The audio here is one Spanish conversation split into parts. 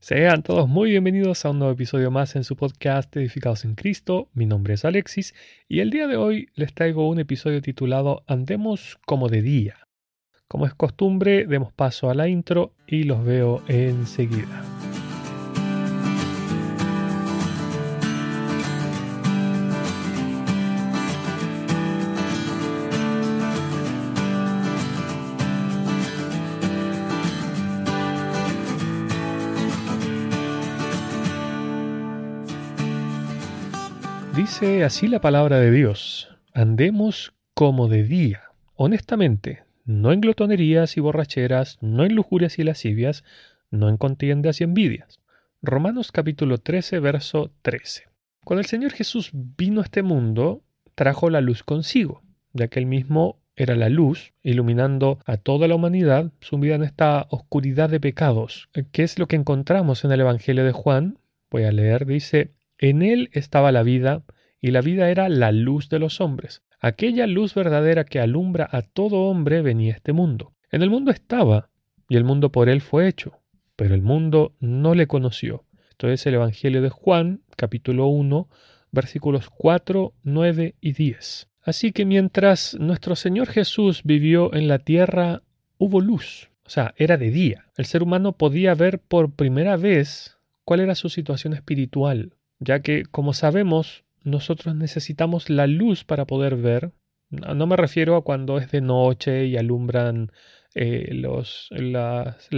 Sean todos muy bienvenidos a un nuevo episodio más en su podcast Edificados en Cristo. Mi nombre es Alexis y el día de hoy les traigo un episodio titulado Andemos como de día. Como es costumbre, demos paso a la intro y los veo enseguida. Dice así la palabra de Dios, andemos como de día, honestamente, no en glotonerías y borracheras, no en lujurias y lascivias, no en contiendas y envidias. Romanos capítulo 13, verso 13. Cuando el Señor Jesús vino a este mundo, trajo la luz consigo, ya que él mismo era la luz, iluminando a toda la humanidad sumida en esta oscuridad de pecados. ¿Qué es lo que encontramos en el Evangelio de Juan? Voy a leer, dice, en él estaba la vida, y la vida era la luz de los hombres. Aquella luz verdadera que alumbra a todo hombre venía este mundo. En el mundo estaba, y el mundo por él fue hecho, pero el mundo no le conoció. Esto es el Evangelio de Juan, capítulo 1, versículos 4, 9 y 10. Así que mientras nuestro Señor Jesús vivió en la tierra, hubo luz, o sea, era de día. El ser humano podía ver por primera vez cuál era su situación espiritual, ya que, como sabemos, nosotros necesitamos la luz para poder ver. No me refiero a cuando es de noche y alumbran eh, las,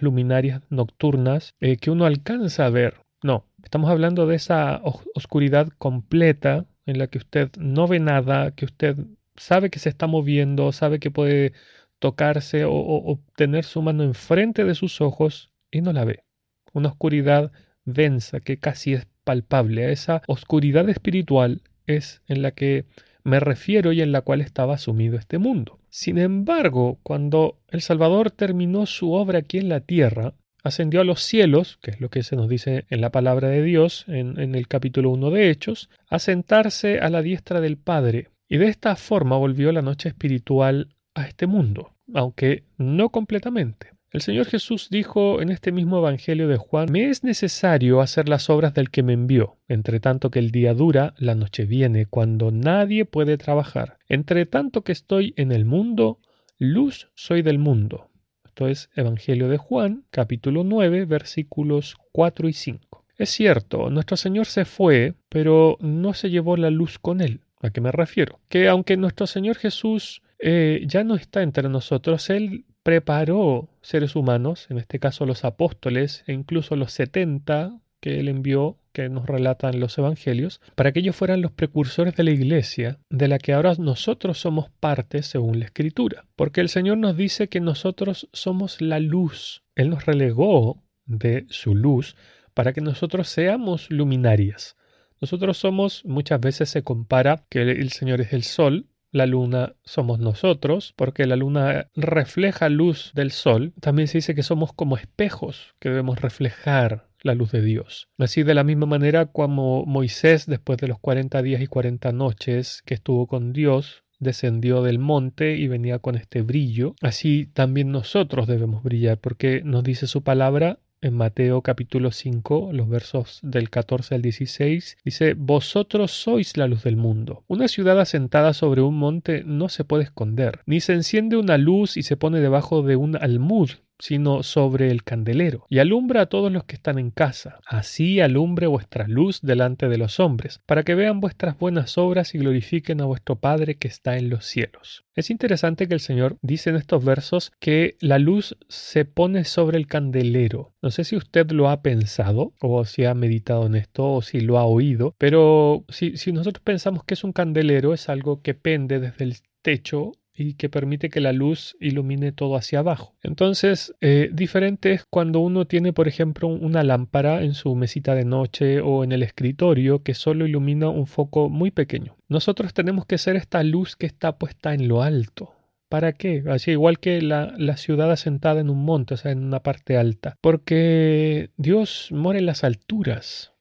luminarias nocturnas eh, que uno alcanza a ver. No, estamos hablando de esa oscuridad completa en la que usted no ve nada, que usted sabe que se está moviendo, sabe que puede tocarse o, o tener su mano enfrente de sus ojos y no la ve. Una oscuridad densa que casi es palpable, a esa oscuridad espiritual es en la que me refiero y en la cual estaba sumido este mundo. Sin embargo, cuando el Salvador terminó su obra aquí en la tierra, ascendió a los cielos, que es lo que se nos dice en la palabra de Dios en, en el capítulo 1 de Hechos, a sentarse a la diestra del Padre, y de esta forma volvió la noche espiritual a este mundo, aunque no completamente. El Señor Jesús dijo en este mismo Evangelio de Juan, Me es necesario hacer las obras del que me envió, entre tanto que el día dura, la noche viene, cuando nadie puede trabajar. Entre tanto que estoy en el mundo, luz soy del mundo. Esto es Evangelio de Juan, capítulo 9, versículos 4 y 5. Es cierto, nuestro Señor se fue, pero no se llevó la luz con él. ¿A qué me refiero? Que aunque nuestro Señor Jesús eh, ya no está entre nosotros, Él preparó seres humanos, en este caso los apóstoles e incluso los setenta que él envió, que nos relatan los evangelios, para que ellos fueran los precursores de la iglesia, de la que ahora nosotros somos parte según la escritura. Porque el Señor nos dice que nosotros somos la luz. Él nos relegó de su luz para que nosotros seamos luminarias. Nosotros somos, muchas veces se compara que el Señor es el sol, la luna somos nosotros, porque la luna refleja luz del sol. También se dice que somos como espejos que debemos reflejar la luz de Dios. Así de la misma manera como Moisés, después de los 40 días y 40 noches que estuvo con Dios, descendió del monte y venía con este brillo, así también nosotros debemos brillar, porque nos dice su palabra, en Mateo capítulo 5, los versos del 14 al 16, dice, Vosotros sois la luz del mundo. Una ciudad asentada sobre un monte no se puede esconder, ni se enciende una luz y se pone debajo de un almud sino sobre el candelero, y alumbra a todos los que están en casa. Así alumbre vuestra luz delante de los hombres, para que vean vuestras buenas obras y glorifiquen a vuestro Padre que está en los cielos. Es interesante que el Señor dice en estos versos que la luz se pone sobre el candelero. No sé si usted lo ha pensado o si ha meditado en esto o si lo ha oído, pero si, si nosotros pensamos que es un candelero, es algo que pende desde el techo y que permite que la luz ilumine todo hacia abajo. Entonces, eh, diferente es cuando uno tiene, por ejemplo, una lámpara en su mesita de noche o en el escritorio que solo ilumina un foco muy pequeño. Nosotros tenemos que ser esta luz que está puesta en lo alto. ¿Para qué? Así igual que la, la, ciudad asentada en un monte, o sea, en una parte alta. Porque Dios mora en las alturas.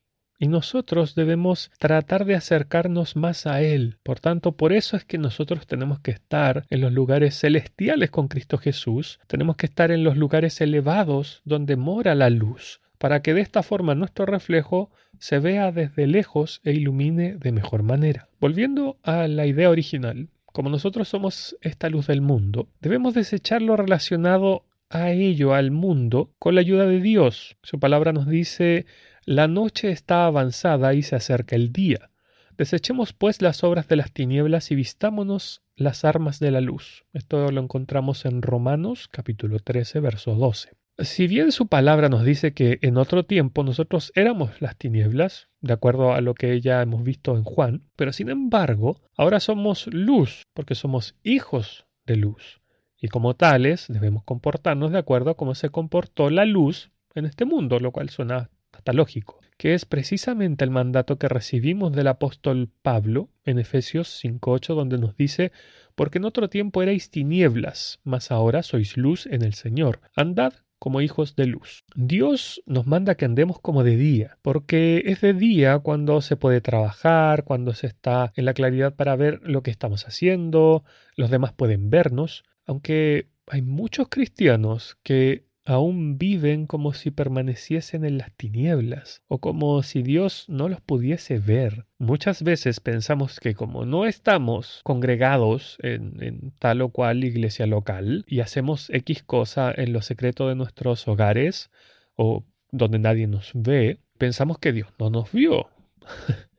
Y nosotros debemos tratar de acercarnos más a Él. Por tanto, por eso es que nosotros tenemos que estar en los lugares celestiales con Cristo Jesús. Tenemos que estar en los lugares elevados donde mora la luz para que de esta forma nuestro reflejo se vea desde lejos e ilumine de mejor manera. Volviendo a la idea original, como nosotros somos esta luz del mundo, debemos desechar lo relacionado a ello, al mundo, con la ayuda de Dios. Su palabra nos dice, la noche está avanzada y se acerca el día. Desechemos pues las obras de las tinieblas y vistámonos las armas de la luz. Esto lo encontramos en Romanos capítulo 13, verso 12. Si bien su palabra nos dice que en otro tiempo nosotros éramos las tinieblas, de acuerdo a lo que ya hemos visto en Juan, pero sin embargo, ahora somos luz, porque somos hijos de luz. Y como tales debemos comportarnos de acuerdo a cómo se comportó la luz en este mundo, lo cual suena hasta lógico, que es precisamente el mandato que recibimos del apóstol Pablo en Efesios 5.8, donde nos dice, porque en otro tiempo erais tinieblas, mas ahora sois luz en el Señor. Andad como hijos de luz. Dios nos manda que andemos como de día, porque es de día cuando se puede trabajar, cuando se está en la claridad para ver lo que estamos haciendo, los demás pueden vernos, aunque hay muchos cristianos que aún viven como si permaneciesen en las tinieblas o como si Dios no los pudiese ver. Muchas veces pensamos que como no estamos congregados en, tal o cual iglesia local y hacemos X cosa en lo secreto de nuestros hogares o donde nadie nos ve, pensamos que Dios no nos vio.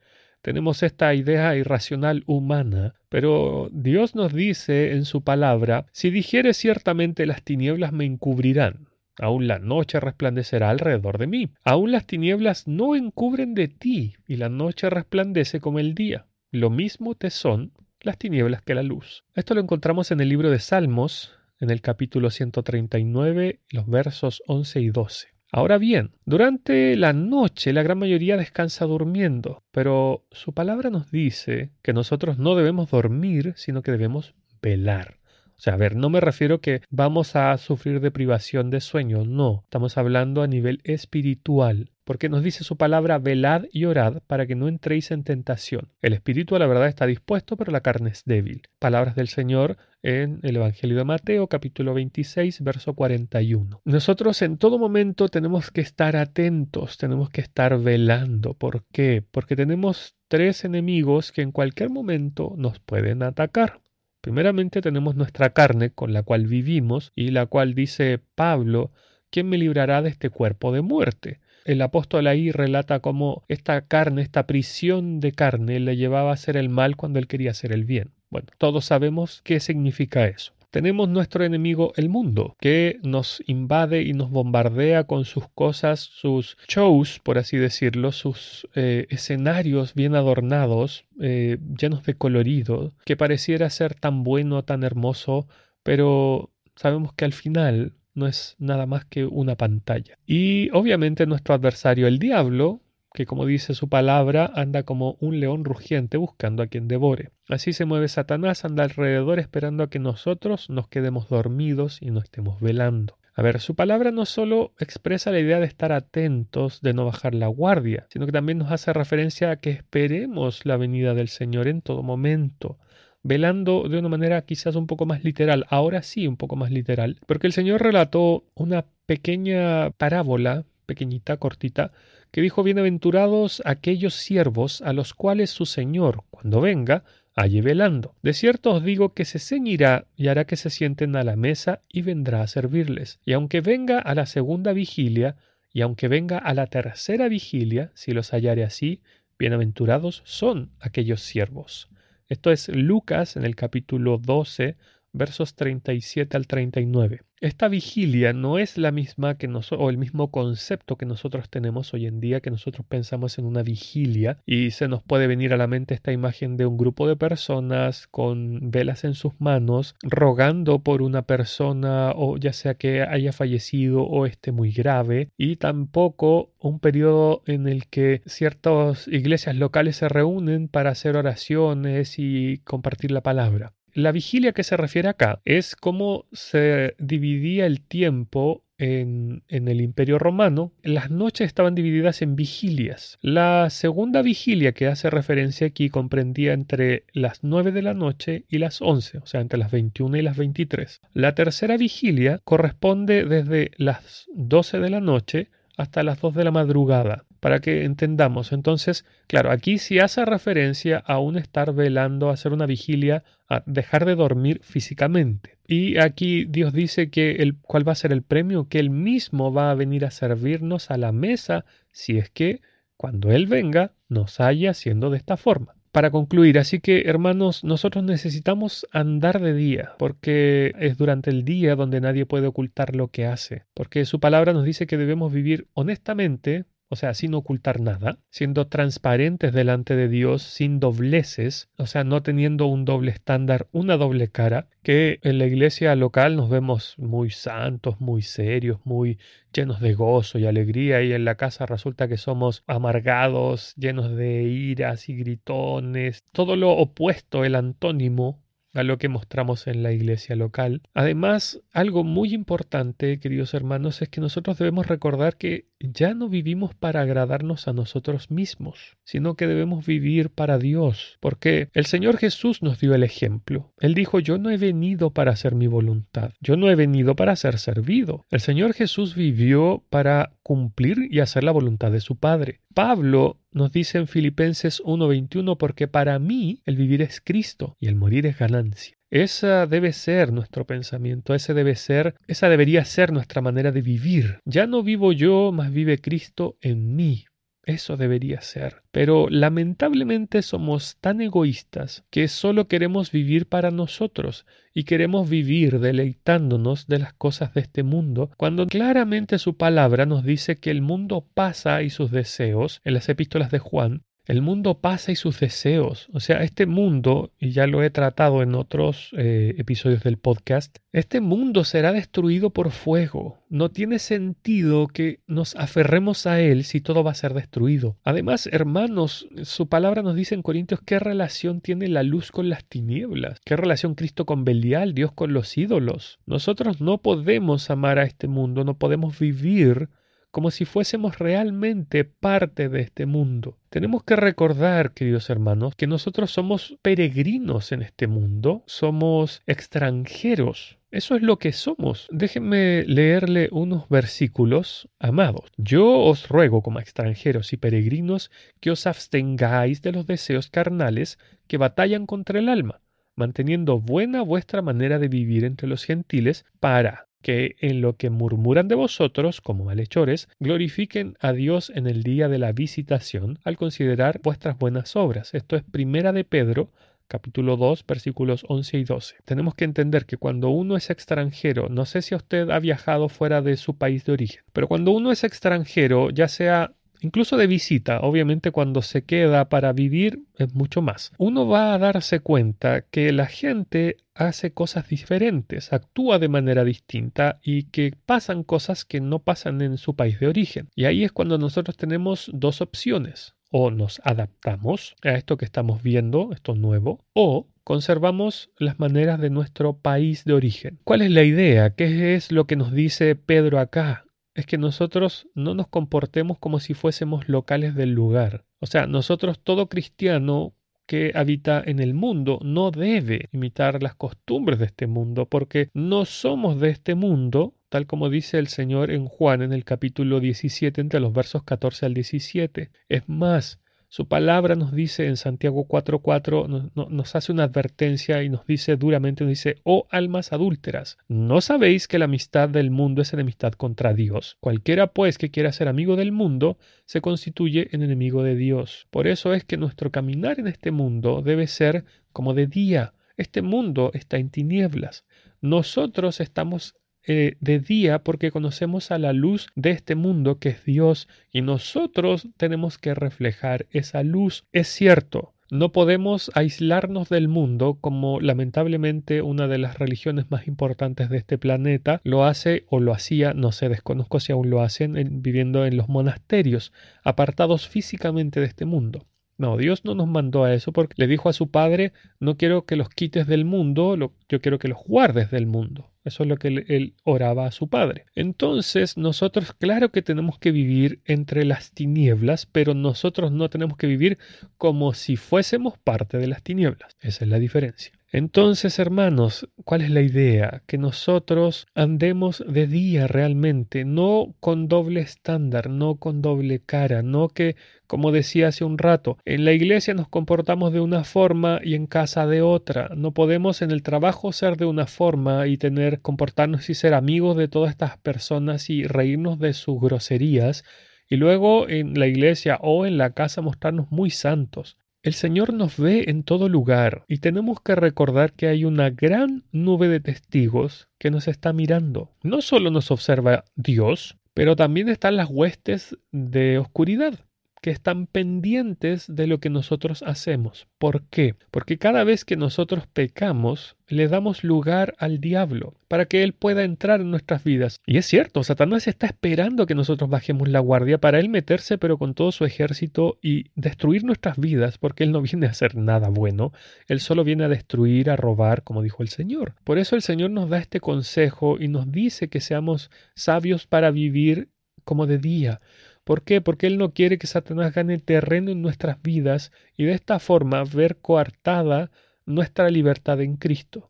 Tenemos esta idea irracional humana, pero Dios nos dice en su palabra, si dijere ciertamente las tinieblas me encubrirán, Aún la noche resplandecerá alrededor de mí. Aún las tinieblas no encubren de ti, y la noche resplandece como el día. Lo mismo te son las tinieblas que la luz. Esto lo encontramos en el libro de Salmos, en el capítulo 139, los versos 11 y 12. Ahora bien, durante la noche la gran mayoría descansa durmiendo, pero su palabra nos dice que nosotros no debemos dormir, sino que debemos velar. O sea, a ver, no me refiero que vamos a sufrir de privación de sueño, no, estamos hablando a nivel espiritual, porque nos dice su palabra, velad y orad para que no entréis en tentación. El espíritu la verdad está dispuesto, pero la carne es débil. Palabras del Señor en el Evangelio de Mateo, capítulo 26, verso 41. Nosotros en todo momento tenemos que estar atentos, tenemos que estar velando. ¿Por qué? Porque tenemos tres enemigos que en cualquier momento nos pueden atacar. Primeramente tenemos nuestra carne con la cual vivimos y la cual dice Pablo, ¿quién me librará de este cuerpo de muerte? El apóstol ahí relata cómo esta carne, esta prisión de carne, le llevaba a hacer el mal cuando él quería hacer el bien. Bueno, todos sabemos qué significa eso tenemos nuestro enemigo el mundo, que nos invade y nos bombardea con sus cosas, sus shows, por así decirlo, sus eh, escenarios bien adornados, eh, llenos de colorido, que pareciera ser tan bueno, tan hermoso, pero sabemos que al final no es nada más que una pantalla. Y obviamente nuestro adversario, el diablo, que como dice su palabra, anda como un león rugiente buscando a quien devore. Así se mueve Satanás, anda alrededor esperando a que nosotros nos quedemos dormidos y no estemos velando. A ver, su palabra no solo expresa la idea de estar atentos, de no bajar la guardia, sino que también nos hace referencia a que esperemos la venida del Señor en todo momento, velando de una manera quizás un poco más literal, ahora sí un poco más literal, porque el Señor relató una pequeña parábola, pequeñita, cortita, que dijo Bienaventurados aquellos siervos a los cuales su Señor, cuando venga, halle velando. De cierto os digo que se ceñirá y hará que se sienten a la mesa y vendrá a servirles. Y aunque venga a la segunda vigilia, y aunque venga a la tercera vigilia, si los hallare así, bienaventurados son aquellos siervos. Esto es Lucas en el capítulo 12, versos 37 al 39. Esta vigilia no es la misma que nosotros, o el mismo concepto que nosotros tenemos hoy en día, que nosotros pensamos en una vigilia y se nos puede venir a la mente esta imagen de un grupo de personas con velas en sus manos, rogando por una persona o ya sea que haya fallecido o esté muy grave, y tampoco un periodo en el que ciertas iglesias locales se reúnen para hacer oraciones y compartir la palabra. La vigilia que se refiere acá es cómo se dividía el tiempo en, el Imperio Romano, las noches estaban divididas en vigilias. La segunda vigilia que hace referencia aquí comprendía entre las 9 de la noche y las 11, o sea, entre las 21 y las 23. La tercera vigilia corresponde desde las 12 de la noche hasta las 2 de la madrugada, para que entendamos. Entonces, claro, aquí sí hace referencia a un estar velando, a hacer una vigilia, a dejar de dormir físicamente. Y aquí Dios dice que el, cuál va a ser el premio, que Él mismo va a venir a servirnos a la mesa si es que cuando Él venga nos haya haciendo de esta forma para concluir, así que hermanos, nosotros necesitamos andar de día, porque es durante el día donde nadie puede ocultar lo que hace, porque su palabra nos dice que debemos vivir honestamente, o sea, sin ocultar nada, siendo transparentes delante de Dios, sin dobleces, o sea, no teniendo un doble estándar, una doble cara, que en la iglesia local nos vemos muy santos, muy serios, muy llenos de gozo y alegría, y en la casa resulta que somos amargados, llenos de iras y gritones, todo lo opuesto, el antónimo a lo que mostramos en la iglesia local. Además, algo muy importante, queridos hermanos, es que nosotros debemos recordar que ya no vivimos para agradarnos a nosotros mismos, sino que debemos vivir para Dios, porque el Señor Jesús nos dio el ejemplo. Él dijo, yo no he venido para hacer mi voluntad, yo no he venido para ser servido. El Señor Jesús vivió para cumplir y hacer la voluntad de su Padre. Pablo nos dice en Filipenses 1:21, porque para mí el vivir es Cristo y el morir es ganancia. Esa debe ser nuestro pensamiento, ese debe ser, esa debería ser nuestra manera de vivir. Ya no vivo yo, mas vive Cristo en mí. Eso debería ser. Pero lamentablemente somos tan egoístas que solo queremos vivir para nosotros y queremos vivir deleitándonos de las cosas de este mundo, cuando claramente su palabra nos dice que el mundo pasa y sus deseos, en las epístolas de Juan, el mundo pasa y sus deseos. O sea, este mundo, y ya lo he tratado en otros eh, episodios del podcast, este mundo será destruido por fuego. No tiene sentido que nos aferremos a él si todo va a ser destruido. Además, hermanos, su palabra nos dice en Corintios qué relación tiene la luz con las tinieblas, qué relación Cristo con Belial, Dios con los ídolos. Nosotros no podemos amar a este mundo, no podemos vivir como si fuésemos realmente parte de este mundo. Tenemos que recordar, queridos hermanos, que nosotros somos peregrinos en este mundo, somos extranjeros. Eso es lo que somos. Déjenme leerle unos versículos, amados. Yo os ruego como extranjeros y peregrinos que os abstengáis de los deseos carnales que batallan contra el alma, manteniendo buena vuestra manera de vivir entre los gentiles para que en lo que murmuran de vosotros, como malhechores, glorifiquen a Dios en el día de la visitación al considerar vuestras buenas obras. Esto es Primera de Pedro, capítulo 2, versículos 11 y 12. Tenemos que entender que cuando uno es extranjero, no sé si usted ha viajado fuera de su país de origen, pero cuando uno es extranjero, ya sea incluso de visita, obviamente cuando se queda para vivir es mucho más. Uno va a darse cuenta que la gente hace cosas diferentes, actúa de manera distinta y que pasan cosas que no pasan en su país de origen. Y ahí es cuando nosotros tenemos dos opciones. O nos adaptamos a esto que estamos viendo, esto nuevo, o conservamos las maneras de nuestro país de origen. ¿Cuál es la idea? ¿Qué es lo que nos dice Pedro acá? Es que nosotros no nos comportemos como si fuésemos locales del lugar. O sea, nosotros todo cristiano que habita en el mundo no debe imitar las costumbres de este mundo, porque no somos de este mundo, tal como dice el Señor en Juan en el capítulo 17 entre los versos 14 al 17. Es más, su palabra nos dice en Santiago 4:4, nos, hace una advertencia y nos dice duramente, nos dice, oh almas adúlteras, ¿no sabéis que la amistad del mundo es enemistad contra Dios? Cualquiera pues que quiera ser amigo del mundo, se constituye en enemigo de Dios. Por eso es que nuestro caminar en este mundo debe ser como de día. Este mundo está en tinieblas. Nosotros estamos eh, de día porque conocemos a la luz de este mundo que es Dios y nosotros tenemos que reflejar esa luz. Es cierto, no podemos aislarnos del mundo como lamentablemente una de las religiones más importantes de este planeta lo hace o lo hacía, no sé, desconozco si aún lo hacen, viviendo en los monasterios, apartados físicamente de este mundo. No, Dios no nos mandó a eso porque le dijo a su Padre, no quiero que los quites del mundo, yo quiero que los guardes del mundo. Eso es lo que él, oraba a su Padre. Entonces, nosotros, claro que tenemos que vivir entre las tinieblas, pero nosotros no tenemos que vivir como si fuésemos parte de las tinieblas. Esa es la diferencia. Entonces, hermanos, ¿cuál es la idea? Que nosotros andemos de día realmente, no con doble estándar, no con doble cara, no que, como decía hace un rato, en la iglesia nos comportamos de una forma y en casa de otra. No podemos en el trabajo ser de una forma y tener, comportarnos y ser amigos de todas estas personas y reírnos de sus groserías y luego en la iglesia o en la casa mostrarnos muy santos. El Señor nos ve en todo lugar y tenemos que recordar que hay una gran nube de testigos que nos está mirando. No solo nos observa Dios, pero también están las huestes de oscuridad que están pendientes de lo que nosotros hacemos. ¿Por qué? Porque cada vez que nosotros pecamos, le damos lugar al diablo para que él pueda entrar en nuestras vidas. Y es cierto, Satanás está esperando que nosotros bajemos la guardia para él meterse pero con todo su ejército y destruir nuestras vidas, porque él no viene a hacer nada bueno, él solo viene a destruir, a robar, como dijo el Señor. Por eso el Señor nos da este consejo y nos dice que seamos sabios para vivir como de día, ¿Por qué? Porque Él no quiere que Satanás gane terreno en nuestras vidas y de esta forma ver coartada nuestra libertad en Cristo.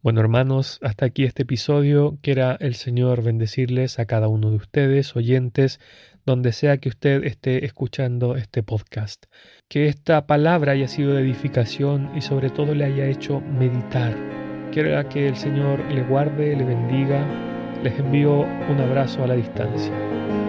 Bueno, hermanos, hasta aquí este episodio. Quiera el Señor bendecirles a cada uno de ustedes, oyentes, donde sea que usted esté escuchando este podcast. Que esta palabra haya sido de edificación y sobre todo le haya hecho meditar. Quiera que el Señor le guarde, le bendiga. Les envío un abrazo a la distancia.